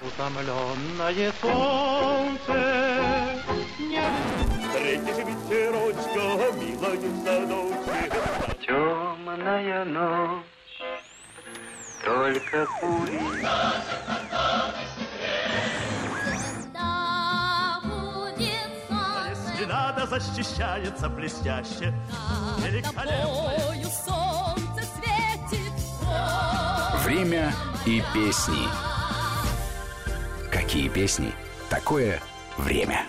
Утомленное солнце не... Встретишь ветерочка, милая в садочке. Темная ночь, только. Если надо, защищается блестяще. Великолепно. солнце светит. Время и песни. Какие песни? Такое время.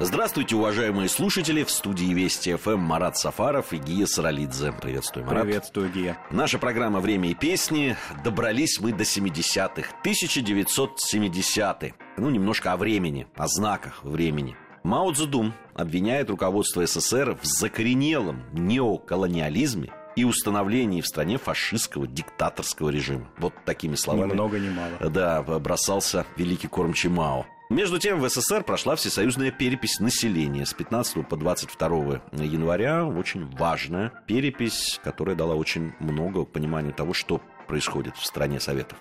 Здравствуйте, уважаемые слушатели. В студии Вести ФМ Марат Сафаров и Гия Саралидзе. Приветствую, Марат. Приветствую, Гия. Наша программа «Время и песни». Добрались мы до 70-х. 1970-е. Ну, немножко о времени, о знаках времени. Мао Цзэдун обвиняет руководство СССР в закоренелом неоколониализме и установлении в стране фашистского диктаторского режима. Вот такими словами. Ни много ни мало. Да, бросался великий кормчий Мао. Между тем, в СССР прошла всесоюзная перепись населения с 15 по 22 января. Очень важная перепись, которая дала очень много понимания того, что происходит в стране Советов.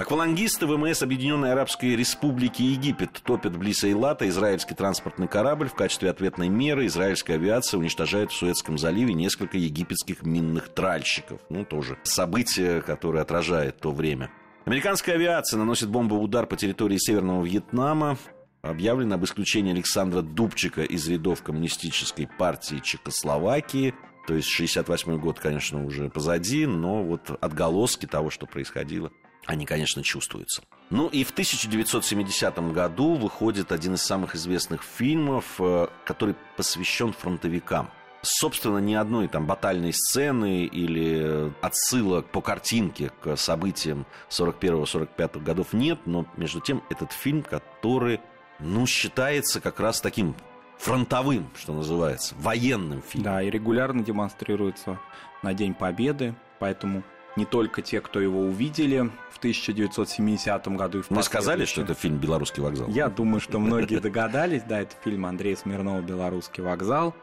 Аквалангисты ВМС Объединенной Арабской Республики Египет топят близ Эйлата израильский транспортный корабль. В качестве ответной меры израильская авиация уничтожает в Суэцком заливе несколько египетских минных тральщиков. Ну, тоже событие, которое отражает то время. Американская авиация наносит бомбовый удар по территории Северного Вьетнама. Объявлено об исключении Александра Дубчика из рядов коммунистической партии Чехословакии. То есть 68 год, конечно, уже позади, но вот отголоски того, что происходило, они, конечно, чувствуются. Ну и в 1970 году выходит один из самых известных фильмов, э, который посвящен фронтовикам. Собственно, ни одной там батальной сцены или отсылок по картинке к событиям 41-45 годов нет, но между тем этот фильм, который, ну, считается как раз таким фронтовым, что называется, военным фильмом. Да, и регулярно демонстрируется на День Победы, поэтому не только те, кто его увидели в 1970 году и в Мы сказали, что это фильм «Белорусский вокзал». Я думаю, что многие догадались, да, это фильм Андрея Смирнова «Белорусский вокзал».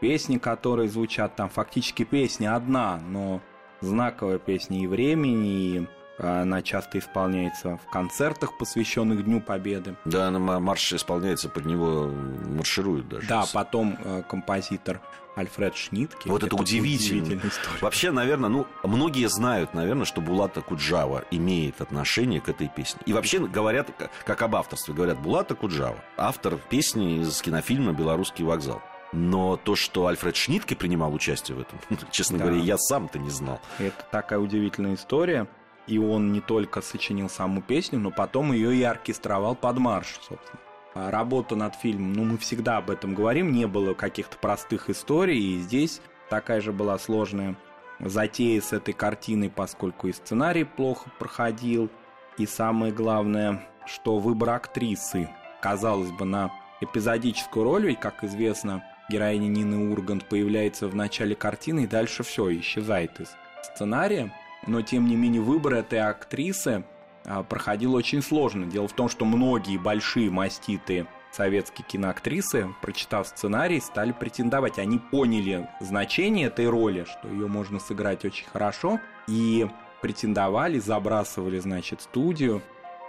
Песни, которые звучат там, фактически песня одна, но знаковая песня и времени, и она часто исполняется в концертах, посвященных Дню Победы. Да, она марш исполняется, под него маршируют даже. Да, потом э, композитор Альфред Шнитке. Вот это, это удивительно. Вообще, наверное, ну, многие знают, наверное, что Булата Куджава имеет отношение к этой песне. И вообще говорят, как об авторстве, говорят, Булата Куджава, автор песни из кинофильма «Белорусский вокзал». Но то, что Альфред Шнитке принимал участие в этом, честно да. говоря, я сам-то не знал. Это такая удивительная история. И он не только сочинил саму песню, но потом ее и оркестровал под марш, собственно. А работа над фильмом, ну, мы всегда об этом говорим, не было каких-то простых историй, и здесь такая же была сложная затея с этой картиной, поскольку и сценарий плохо проходил, и самое главное, что выбор актрисы, казалось бы, на эпизодическую роль, ведь, как известно, героиня Нины Ургант появляется в начале картины и дальше все исчезает из сценария. Но, тем не менее, выбор этой актрисы а, проходил очень сложно. Дело в том, что многие большие маститые советские киноактрисы, прочитав сценарий, стали претендовать. Они поняли значение этой роли, что ее можно сыграть очень хорошо, и претендовали, забрасывали, значит, студию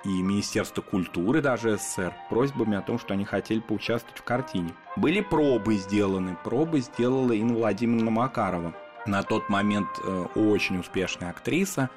и Министерство культуры даже СССР просьбами о том, что они хотели поучаствовать в картине. Были пробы сделаны. Пробы сделала Инна Владимировна Макарова. На тот момент э, очень успешная актриса.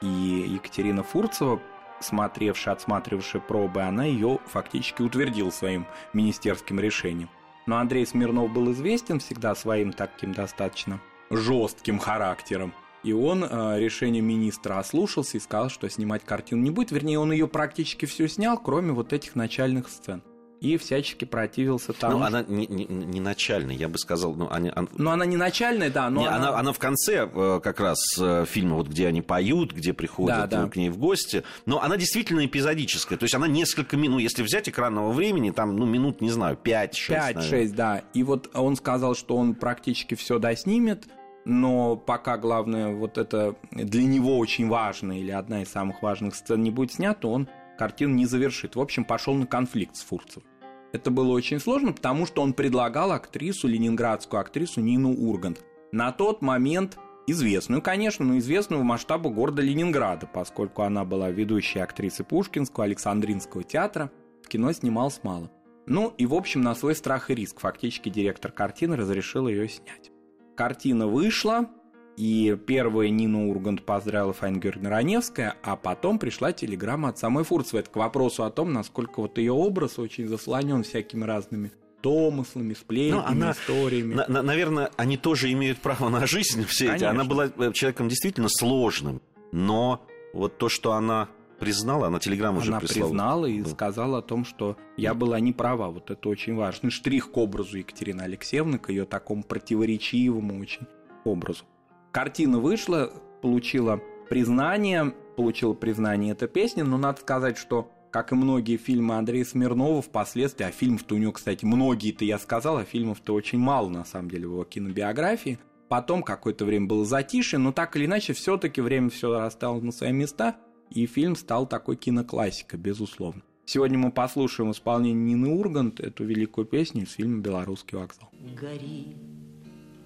И Екатерина Фурцева, смотревшая, отсматривавшая пробы, она ее фактически утвердила своим министерским решением. Но Андрей Смирнов был известен всегда своим таким достаточно жестким характером. И он э, решение министра ослушался и сказал, что снимать картину не будет. Вернее, он ее практически все снял, кроме вот этих начальных сцен. И всячески противился тому. Ну, она не, не, не начальная, я бы сказал. Ну, они, она... ну она не начальная, да, но не, она... она... Она в конце э, как раз э, фильма, вот где они поют, где приходят да, да. к ней в гости. Но она действительно эпизодическая. То есть она несколько минут, ну, если взять экранного времени, там, ну, минут, не знаю, 5-6. 5-6, да. И вот он сказал, что он практически все доснимет но пока главное вот это для него очень важно или одна из самых важных сцен не будет снята, он картину не завершит. В общем, пошел на конфликт с Фурцем. Это было очень сложно, потому что он предлагал актрису, ленинградскую актрису Нину Ургант. На тот момент известную, конечно, но известную в масштабу города Ленинграда, поскольку она была ведущей актрисой Пушкинского, Александринского театра, в кино снималась мало. Ну и, в общем, на свой страх и риск фактически директор картины разрешил ее снять. Картина вышла, и первая Нина Ургант поздравила Файнгерна Раневская, а потом пришла телеграмма от самой Фурцевой. Это к вопросу о том, насколько вот ее образ очень заслонен всякими разными домыслами, сплетнями, ну, она, историями. На, на, наверное, они тоже имеют право на жизнь, все Конечно. эти. Она была э, человеком действительно сложным, но вот то, что она признала, она телеграмму уже прислала. Она признала и да. сказала о том, что я была не права. Вот это очень важный штрих к образу Екатерины Алексеевны, к ее такому противоречивому очень образу. Картина вышла, получила признание, получила признание эта песня, но надо сказать, что как и многие фильмы Андрея Смирнова, впоследствии, а фильмов-то у него, кстати, многие-то я сказал, а фильмов-то очень мало, на самом деле, в его кинобиографии. Потом какое-то время было затишье, но так или иначе, все-таки время все расставило на свои места, и фильм стал такой киноклассикой, безусловно. Сегодня мы послушаем исполнение Нины Ургант, эту великую песню из фильма «Белорусский вокзал». Гори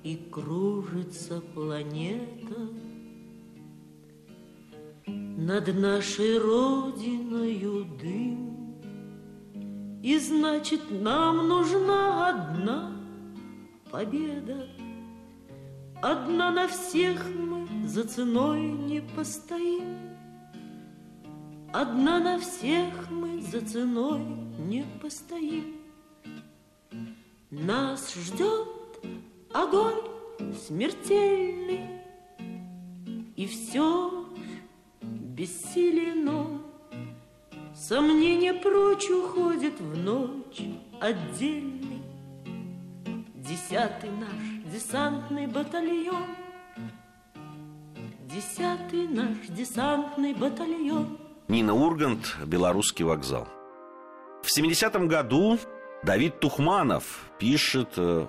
и кружится планета над нашей родиною дым. И значит, нам нужна одна победа. Одна на всех мы за ценой не постоим. Одна на всех мы за ценой не постоим. Нас ждет огонь смертельный, И все бессилен. Сомнение прочь уходит в ночь отдельный. Десятый наш десантный батальон, Десятый наш десантный батальон. Нина Ургант, Белорусский вокзал. В 70-м году Давид Тухманов пишет э,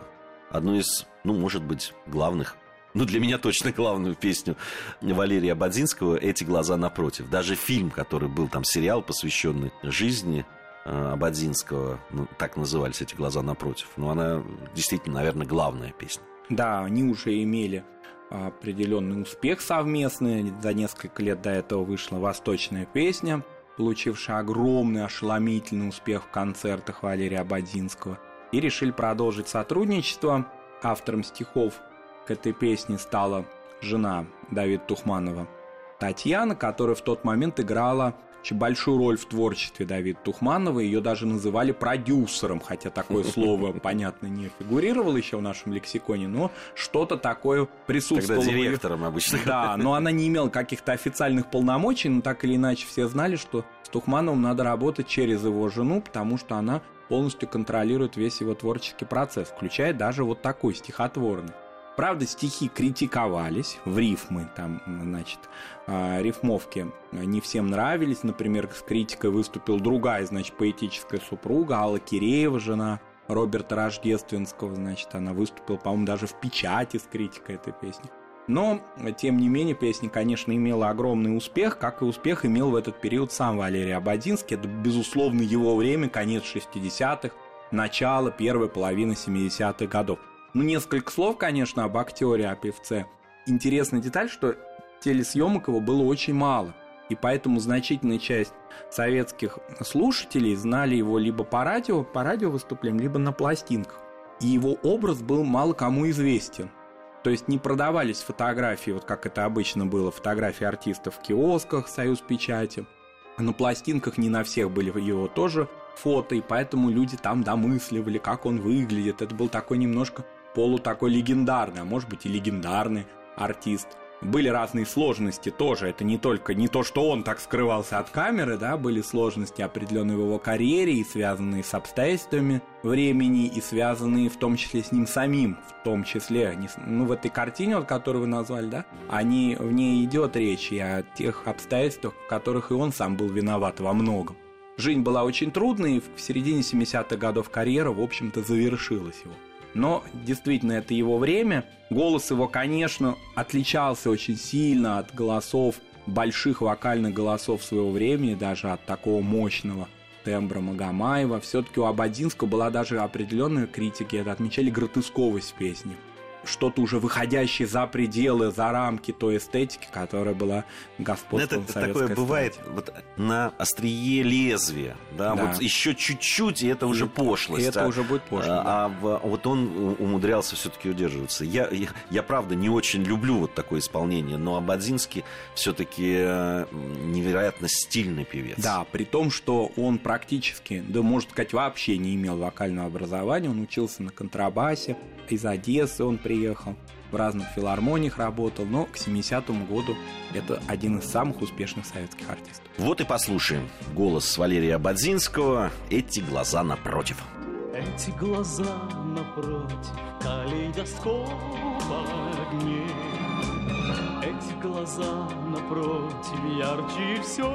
одну из, ну, может быть, главных ну, для меня точно главную песню Валерия Бадзинского «Эти глаза напротив». Даже фильм, который был там, сериал, посвященный жизни э, Абадзинского, ну, так назывались «Эти глаза напротив». Но она действительно, наверное, главная песня. Да, они уже имели определенный успех совместный. За несколько лет до этого вышла «Восточная песня», получившая огромный ошеломительный успех в концертах Валерия Абадзинского. И решили продолжить сотрудничество. Автором стихов к этой песне стала жена Давида Тухманова Татьяна, которая в тот момент играла большую роль в творчестве Давида Тухманова. Ее даже называли продюсером, хотя такое слово, понятно, не фигурировало еще в нашем лексиконе, но что-то такое присутствовало. Тогда директором обычно. Да, но она не имела каких-то официальных полномочий, но так или иначе все знали, что с Тухмановым надо работать через его жену, потому что она полностью контролирует весь его творческий процесс, включая даже вот такой стихотворный. Правда, стихи критиковались в рифмы, там, значит, а, рифмовки не всем нравились. Например, с критикой выступил другая, значит, поэтическая супруга Алла Киреева, жена Роберта Рождественского, значит, она выступила, по-моему, даже в печати с критикой этой песни. Но, тем не менее, песня, конечно, имела огромный успех, как и успех имел в этот период сам Валерий Абадинский. Это, безусловно, его время, конец 60-х, начало первой половины 70-х годов. Ну, несколько слов, конечно, об актере, о певце. Интересная деталь, что телесъемок его было очень мало. И поэтому значительная часть советских слушателей знали его либо по радио, по радио выступлениям, либо на пластинках. И его образ был мало кому известен. То есть не продавались фотографии, вот как это обычно было, фотографии артистов в киосках, союз печати. На пластинках не на всех были его тоже фото, и поэтому люди там домысливали, как он выглядит. Это был такой немножко полу такой легендарный, а может быть и легендарный артист. Были разные сложности тоже. Это не только не то, что он так скрывался от камеры, да, были сложности определенные в его карьере и связанные с обстоятельствами времени, и связанные в том числе с ним самим, в том числе, ну, в этой картине, вот, которую вы назвали, да, они, в ней идет речь и о тех обстоятельствах, в которых и он сам был виноват во многом. Жизнь была очень трудной, и в середине 70-х годов карьера, в общем-то, завершилась его но действительно это его время. Голос его, конечно, отличался очень сильно от голосов, больших вокальных голосов своего времени, даже от такого мощного тембра Магомаева. Все-таки у Абадинского была даже определенная критика, это отмечали гротесковость песни. Что-то уже выходящее за пределы, за рамки той эстетики, которая была господством это советской такое бывает вот на острие лезвия, да, Да. вот еще чуть-чуть, и это уже И- пошлость. и это а- уже будет пошло, А, да. а в- вот он умудрялся все-таки удерживаться. Я, я, я, правда не очень люблю вот такое исполнение, но Абадзинский все-таки невероятно стильный певец. Да, при том, что он практически, да можно сказать, вообще не имел вокального образования, он учился на контрабасе, из Одессы он приехал, в разных филармониях работал, но к 70-му году это один из самых успешных советских артистов. Вот и послушаем голос Валерия Абадзинского «Эти глаза напротив». Эти глаза напротив калейдоскоп огней Эти глаза напротив ярче все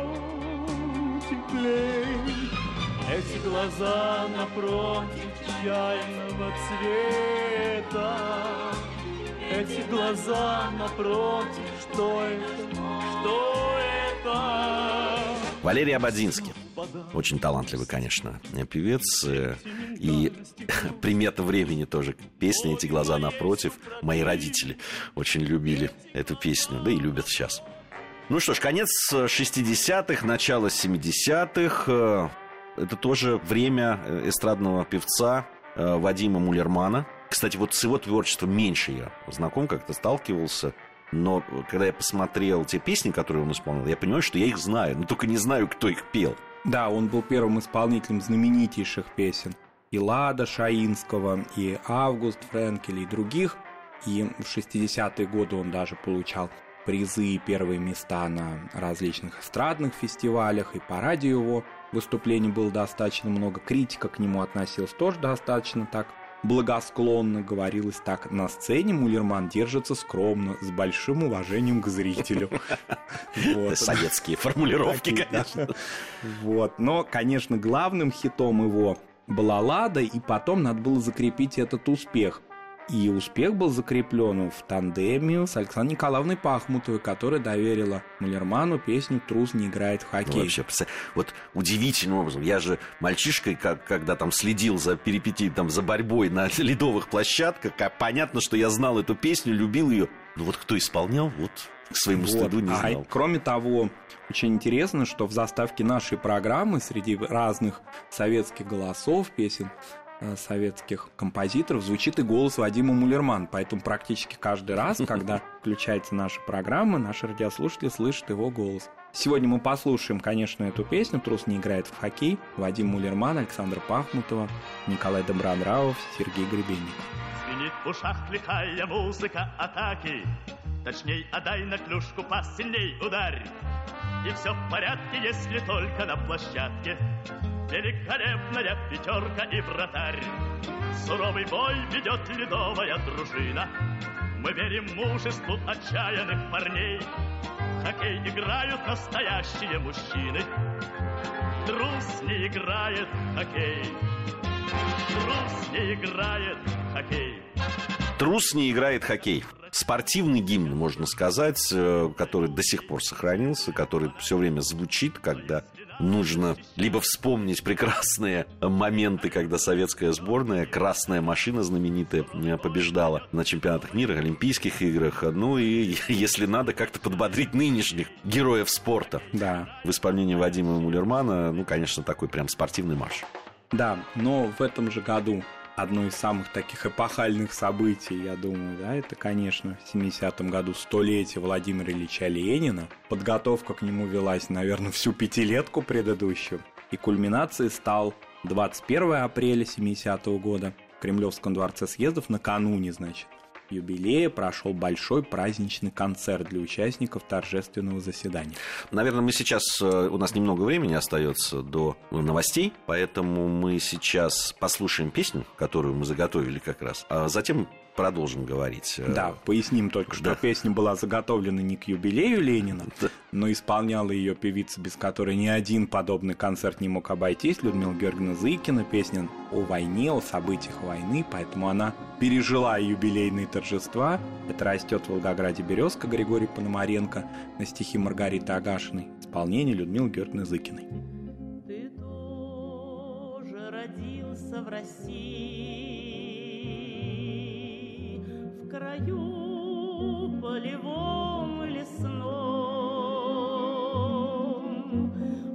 теплей Эти глаза напротив чайного цвета Эти глаза напротив, что это, что это? Валерий Абадзинский. Очень талантливый, конечно, певец. И примета времени тоже. Песня «Эти глаза напротив». Мои родители очень любили эту песню, да и любят сейчас. Ну что ж, конец 60-х, начало 70-х. Э, Это тоже время э, эстрадного певца э, Вадима Мулермана. Кстати, вот с его творчеством меньше я знаком, как-то сталкивался. Но когда я посмотрел те песни, которые он исполнил, я понимаю, что я их знаю, но только не знаю, кто их пел. Да, он был первым исполнителем знаменитейших песен и Лада Шаинского, и Август Френкеля, и других. И в 60-е годы он даже получал призы и первые места на различных эстрадных фестивалях, и по радио его выступлений было достаточно много. Критика к нему относилась тоже достаточно так благосклонно, говорилось так. На сцене Мулерман держится скромно, с большим уважением к зрителю. Советские формулировки, конечно. Вот. Но, конечно, главным хитом его была «Лада», и потом надо было закрепить этот успех. И успех был закреплен в тандеме с Александрой Николаевной Пахмутовой, которая доверила Мулерману песню «Трус не играет в Ну, хоккей». вообще, представь, вот удивительным образом. Я же мальчишкой, как, когда там следил за перипетией, там, за борьбой на ледовых площадках, а понятно, что я знал эту песню, любил ее. Ну вот кто исполнял, вот к своему Вот. стыду не А знал. кроме того, очень интересно, что в заставке нашей программы среди разных советских голосов, песен советских композиторов звучит и голос Вадима Мулерман. Поэтому практически каждый раз, когда включается наша программа, наши радиослушатели слышат его голос. Сегодня мы послушаем, конечно, эту песню «Трус не играет в хоккей». Вадим Мулерман, Александр Пахмутова, Николай Добронравов, Сергей Гребенников. Звенит в ушах лихая музыка атаки Точней, отдай на клюшку пас, сильней ударь И все в порядке, если только на площадке Великолепная пятерка и вратарь. Суровый бой ведет ледовая дружина. Мы верим мужеству отчаянных парней. В хоккей играют настоящие мужчины. Трус не играет в хоккей. Трус не играет в хоккей. Трус не играет в хоккей. Спортивный гимн, можно сказать, э, который до сих пор сохранился, который все время звучит, когда нужно либо вспомнить прекрасные моменты, когда советская сборная, красная машина знаменитая, э, побеждала на чемпионатах мира, Олимпийских играх. Ну и, если надо, как-то подбодрить нынешних героев спорта. Да, В исполнении Вадима Мулермана, ну, конечно, такой прям спортивный марш. Да, но в этом же году одно из самых таких эпохальных событий, я думаю, да, это, конечно, в 70-м году столетие Владимира Ильича Ленина. Подготовка к нему велась, наверное, всю пятилетку предыдущую. И кульминацией стал 21 апреля 70-го года в Кремлевском дворце съездов накануне, значит, юбилея прошел большой праздничный концерт для участников торжественного заседания. Наверное, мы сейчас, э, у нас немного времени остается до новостей, поэтому мы сейчас послушаем песню, которую мы заготовили как раз, а затем продолжим говорить. Э, Да, поясним только, что Да. песня была заготовлена не к юбилею Ленина, Да. но исполняла ее певица, без которой ни один подобный концерт не мог обойтись, Людмила Георгиевна Зыкина, песня о войне, о событиях войны, поэтому она пережила юбилейные торжества. Это растет в Волгограде березка Григорий Пономаренко на стихи Маргариты Агашиной, исполнение Людмилы Георгиевны Зыкиной. Ты тоже родился в России, краю полевом лесном.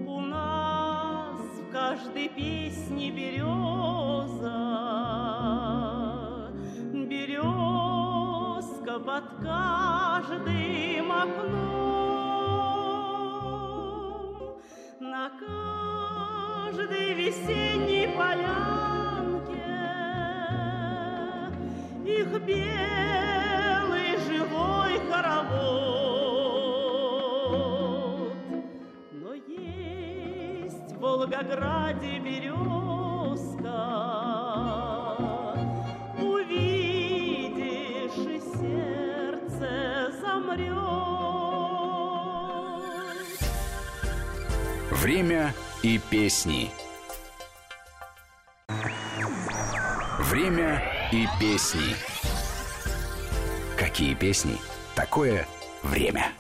У нас в каждой песне береза Березка под каждым окном Время и песни. Время и песни. Какие песни? Такое время.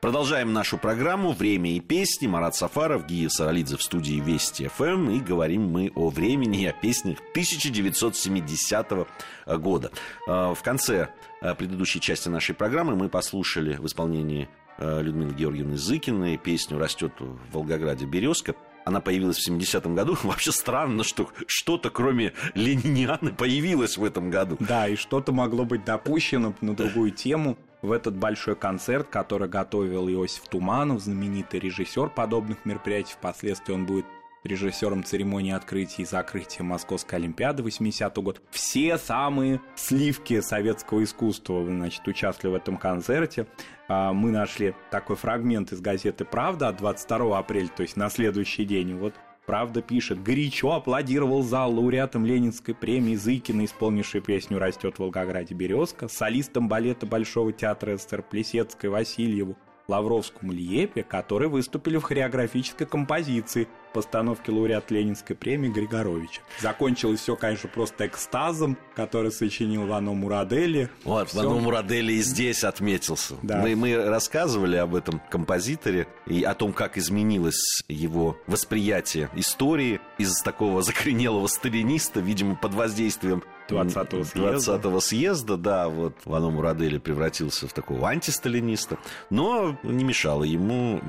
Продолжаем нашу программу «Время и песни». Марат Сафаров, Гия Саралидзе в студии Вести ФМ. И говорим мы о времени и о песнях 1970 года. Э, В конце э, предыдущей части нашей программы мы послушали в исполнении Людмилы Георгиевны Зыкиной песню «Растет в Волгограде березка». Она появилась в 70-м году. Вообще странно, что что-то, кроме Ленинианы, появилось в этом году. Да, и что-то могло быть допущено на другую тему в этот большой концерт, который готовил Иосиф Туманов, знаменитый режиссер подобных мероприятий. Впоследствии он будет режиссером церемонии открытия и закрытия Московской Олимпиады 80 год. Все самые сливки советского искусства значит, участвовали в этом концерте. А, Мы нашли такой фрагмент из газеты «Правда» от 22 апреля, то есть на следующий день. Вот Правда пишет, горячо аплодировал зал лауреатом Ленинской премии Зыкина, исполнивший песню «Растет в Волгограде березка», солистом балета Большого театра СССР Плесецкой Васильеву, Лавровскому Льепе, которые выступили в хореографической композиции постановки лауреат Ленинской премии Григоровича. Закончилось все, конечно, просто экстазом, который сочинил Вано Мурадели. Вот, Всё. Вану Мурадели и здесь отметился. Да. Мы, мы рассказывали об этом композиторе и о том, как изменилось его восприятие истории из такого закоренелого сталиниста, видимо, под воздействием 20-го съезда. 20-го съезда, да, вот Вано Мурадели превратился в такого антисталиниста, но не мешало ему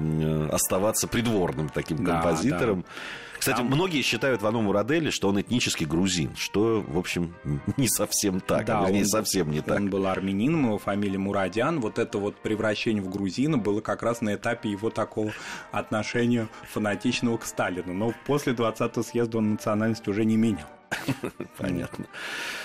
оставаться придворным таким Да, композитором. Кстати, Там- многие считают Вану Мурадели, что он этнический грузин, что, в общем, не совсем так, Да, вернее, он- совсем не так. Он был армянином, его фамилия Мурадян. Вот это вот превращение в грузина было как раз на этапе его такого отношения фанатичного к Сталину. Но после 20-го съезда он национальность уже не менял. Понятно.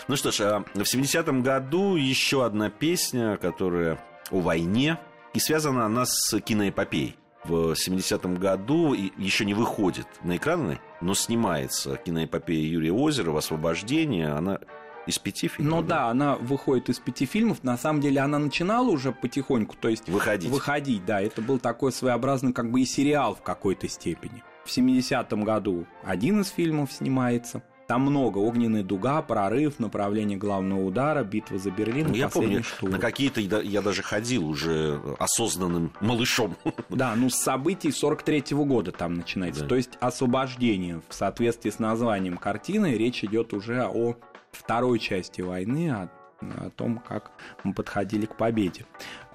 Ну что ж, а в 70-м году еще одна песня, которая о войне, и связана она с киноэпопеей. В 70-м году еще не выходит на экраны, но снимается киноэпопея Юрия Озерова «Освобождение». Она из пяти фильмов. Ну да, она выходит из пяти фильмов. На самом деле она начинала уже потихоньку, то есть Выходить. выходить, да. Это был такой своеобразный как бы и сериал в какой-то степени. В 70-м году один из фильмов снимается. Там много. «Огненная дуга», «Прорыв», «Направление главного удара», «Битва за Берлин», Ну, я «Последний помню, штурм». на какие-то я даже ходил уже осознанным малышом. Да, ну с событий 43 года там начинается. Да. То есть освобождение в соответствии с названием картины. Речь идет уже о второй части войны, о, о том, как мы подходили к победе.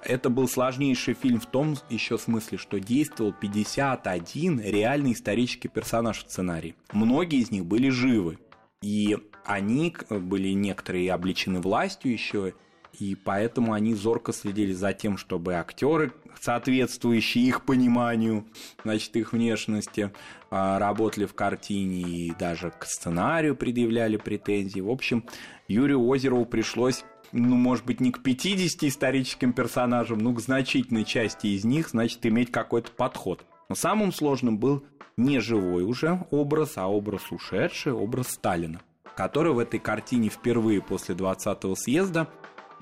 Это был сложнейший фильм в том еще смысле, что действовал 51 реальный исторический персонаж в сценарии. Многие из них были живы. И они были некоторые обличены властью еще, и поэтому они зорко следили за тем, чтобы актеры, соответствующие их пониманию, значит, их внешности, а, работали в картине и даже к сценарию предъявляли претензии. В общем, Юрию Озерову пришлось ну, может быть, не к 50 историческим персонажам, но к значительной части из них, значит, иметь какой-то подход. Но самым сложным был не живой уже образ, а образ ушедший, образ Сталина, который в этой картине впервые после 20-го съезда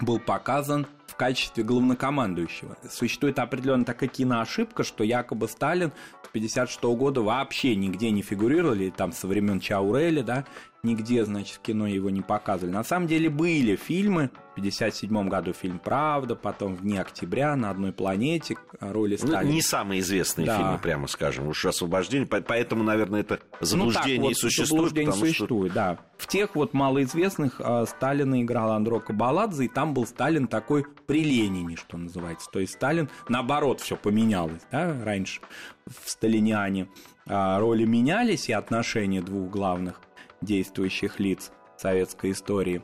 был показан в качестве главнокомандующего. Существует определенная такая киноошибка, что якобы Сталин с 56 года вообще нигде не фигурировал, или там со времен Чауреля, да, нигде, значит, в кино его не показывали. На самом деле были фильмы. В 57 году фильм «Правда», потом «В дни октября», «На одной планете», роли Ну, Сталина. не самые известные Да. фильмы, прямо скажем. Уж освобождение. по- Поэтому, наверное, это заблуждение ну, так и вот, существует. заблуждение потому что- существует, да. В тех вот малоизвестных а, Сталина играл Андро Кабаладзе, и там был Сталин такой при Ленине, что называется. То есть Сталин, наоборот, все поменялось, да, раньше в Сталиниане а, роли менялись, и отношения двух главных действующих лиц советской истории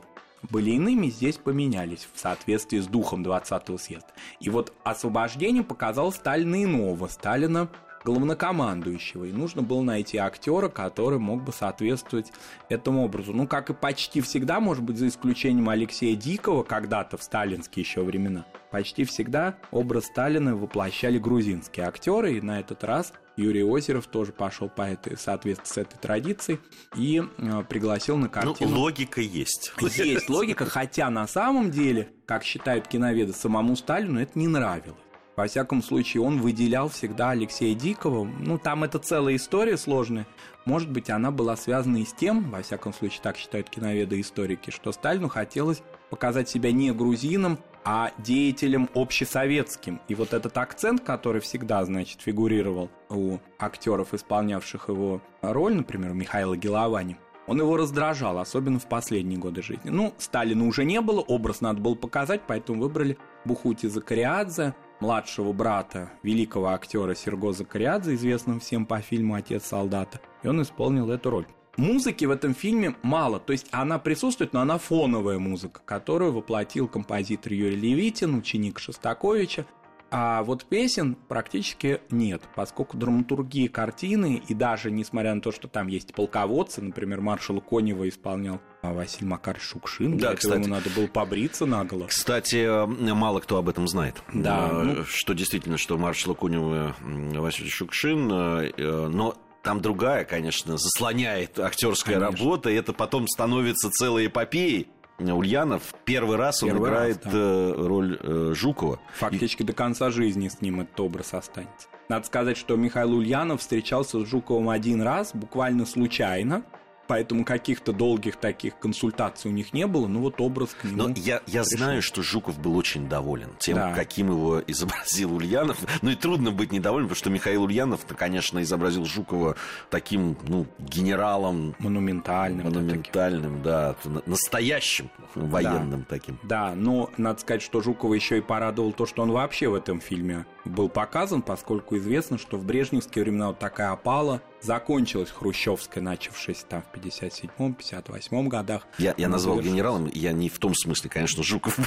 были иными, здесь поменялись в соответствии с духом 20-го съезда. И вот освобождение показало Сталина иного, Сталина главнокомандующего. И нужно было найти актера, который мог бы соответствовать этому образу. Ну, как и почти всегда, может быть, за исключением Алексея Дикого, когда-то в сталинские еще времена, почти всегда образ Сталина воплощали грузинские актеры, и на этот раз Юрий Озеров тоже пошел по этой, в соответствии с этой традицией и э, пригласил на Ну, картину. логика есть. Есть логика, хотя на самом деле, как считают киноведы, самому Сталину это не нравилось. Во всяком случае, он выделял всегда Алексея Дикого. Ну, там это целая история сложная. Может быть, она была связана и с тем, во всяком случае, так считают киноведы и историки, что Сталину хотелось показать себя не грузином, а деятелем общесоветским. И вот этот акцент, который всегда, значит, фигурировал у актеров, исполнявших его роль, например, у Михаила Геловани, он его раздражал, особенно в последние годы жизни. Ну, Сталина уже не было, образ надо было показать, поэтому выбрали Бухути Закариадзе, младшего брата великого актера Серго Закариадзе, известного всем по фильму «Отец солдата», и он исполнил эту роль. Музыки в этом фильме мало, то есть она присутствует, но она фоновая музыка, которую воплотил композитор Юрий Левитин, ученик Шостаковича, а вот песен практически нет, поскольку драматургии картины, и даже несмотря на то, что там есть полководцы, например, маршал Конева исполнял а, Василий Макарович Шукшин, Да, для этого кстати. ему надо было побриться наголо. Кстати, э, мало кто об этом знает. Да, Э, ну- Что действительно, что маршал Кунева Василий Шукшин, э, но там другая, конечно, заслоняет актерская Конечно. работа, и это потом становится целой эпопеей. Ульянов первый раз он Первый раз, играет да. э, роль э, Жукова. Фактически до конца жизни с ним этот образ останется. Надо сказать, что Михаил Ульянов встречался с Жуковым один раз, буквально случайно, поэтому каких-то долгих таких консультаций у них не было, ну вот образ к нему. Но я, я пришел. знаю, что Жуков был очень доволен тем, Да. каким его изобразил Ульянов. Ну и трудно быть недовольным, потому что Михаил Ульянов, конечно, изобразил Жукова таким, ну, генералом, монументальным. да, монументальным, да, на- настоящим военным таким. Да, но надо сказать, что Жукова еще и порадовал то, что он вообще в этом фильме был показан, поскольку известно, что в брежневские времена вот такая опала закончилась хрущевская, начавшаяся там в 57-м, 58-м годах. Я, я назвал генералом, я не в том смысле, конечно, Жуков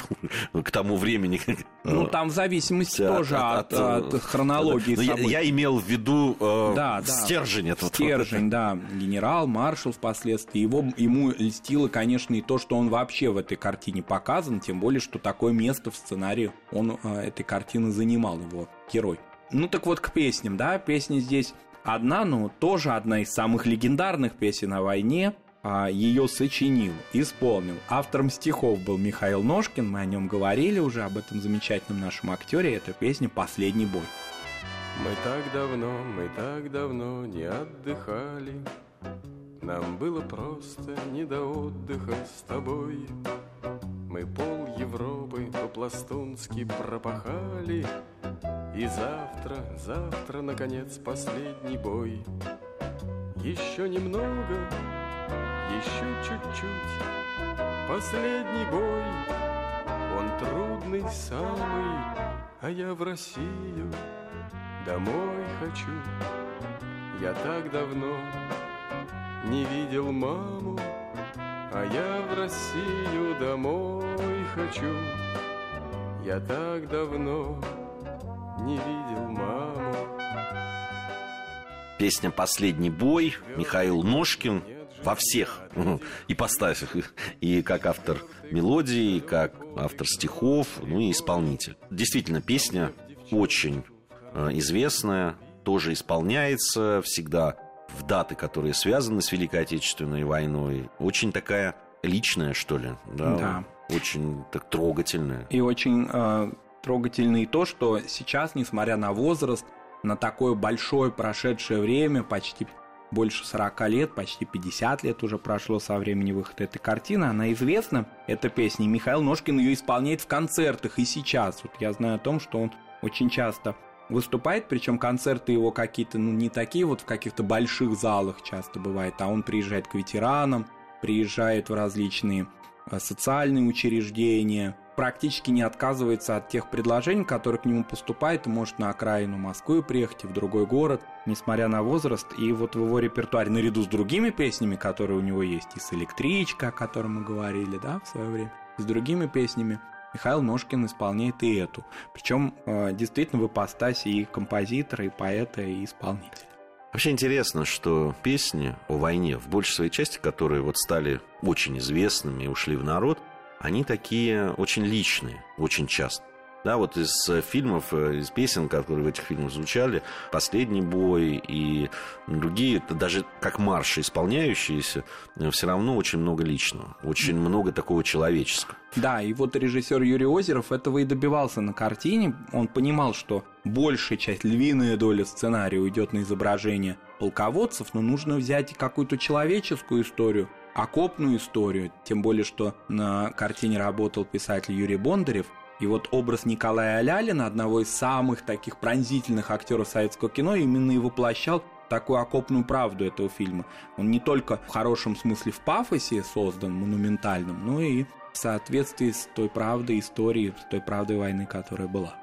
был к тому времени. Ну, там в зависимости От- тоже от, от- от хронологии Но я, я имел в виду э, Да, да. стержень этого. Стержень, да. Генерал, маршал впоследствии. Его, ему льстило, конечно, и то, что он вообще в этой картине показан, тем более, что такое место в сценарии он э, этой картины занимал, его герой. Ну так вот к песням, да, песня здесь одна, но тоже одна из самых легендарных песен о войне. А, Ее сочинил, исполнил. Автором стихов был Михаил Ножкин, мы о нем говорили уже, об этом замечательном нашем актере. Это песня «Последний бой». Мы так давно, мы так давно не отдыхали Нам было просто не до отдыха с тобой Мы пол Европы по-пластунски пропахали И завтра, завтра, наконец, последний бой Еще немного, еще чуть-чуть. Последний бой. Он трудный самый. А я в Россию Домой хочу. Я так давно Не видел маму. А я в Россию домой хочу. Я так давно Не видел маму. Песня «Последний бой», Михаил Ножкин во всех ипостасях. И как автор мелодии, и как автор стихов, ну и исполнитель. Действительно, песня очень э, известная, тоже исполняется всегда в даты, которые связаны с Великой Отечественной войной. Очень такая личная, что ли. Да. Да. Очень так трогательная. И очень э, трогательно и то, что сейчас, несмотря на возраст, на такое большое прошедшее время, почти больше 40 лет, почти 50 лет уже прошло со времени выхода этой картины. Она известна, эта песня, и Михаил Ножкин ее исполняет в концертах и сейчас. Вот я знаю о том, что он очень часто выступает, причем концерты его какие-то, ну, не такие вот в каких-то больших залах часто бывает, а он приезжает к ветеранам, приезжает в различные э, социальные учреждения, практически не отказывается от тех предложений, которые к нему поступают, и может на окраину Москвы приехать и в другой город, несмотря на возраст. И вот в его репертуаре, наряду с другими песнями, которые у него есть, и с «Электричка», о которой мы говорили, да, в свое время, и с другими песнями, Михаил Ножкин исполняет и эту. Причем э, действительно в ипостаси и композитора, и поэта, и исполнителя. Вообще интересно, что песни о войне, в большей своей части, которые вот стали очень известными и ушли в народ, они такие очень личные, очень часто. Да, вот из э, фильмов, э, из песен, которые в этих фильмах звучали, «Последний бой» и другие, даже как марши исполняющиеся, э, все равно очень много личного, очень много такого человеческого. Да, и вот режиссер Юрий Озеров этого и добивался на картине. Он понимал, что большая часть, львиная доля сценария уйдет на изображение полководцев, но нужно взять какую-то человеческую историю, окопную историю, тем более, что на картине работал писатель Юрий Бондарев – и вот образ Николая Алялина, одного из самых таких пронзительных актеров советского кино, именно и воплощал такую окопную правду этого фильма. Он не только в хорошем смысле в пафосе создан, монументальном, но и в соответствии с той правдой истории, с той правдой войны, которая была.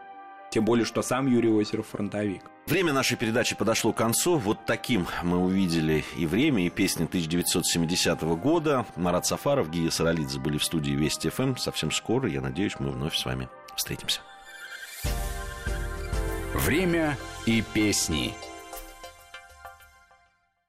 Тем более, что сам Юрий Осеров фронтовик. Время нашей передачи подошло к концу. Вот таким мы увидели и время, и песни 1970 года. Марат Сафаров, Гия Саралидзе были в студии Вести ФМ. Совсем скоро, я надеюсь, мы вновь с вами встретимся. Время и песни.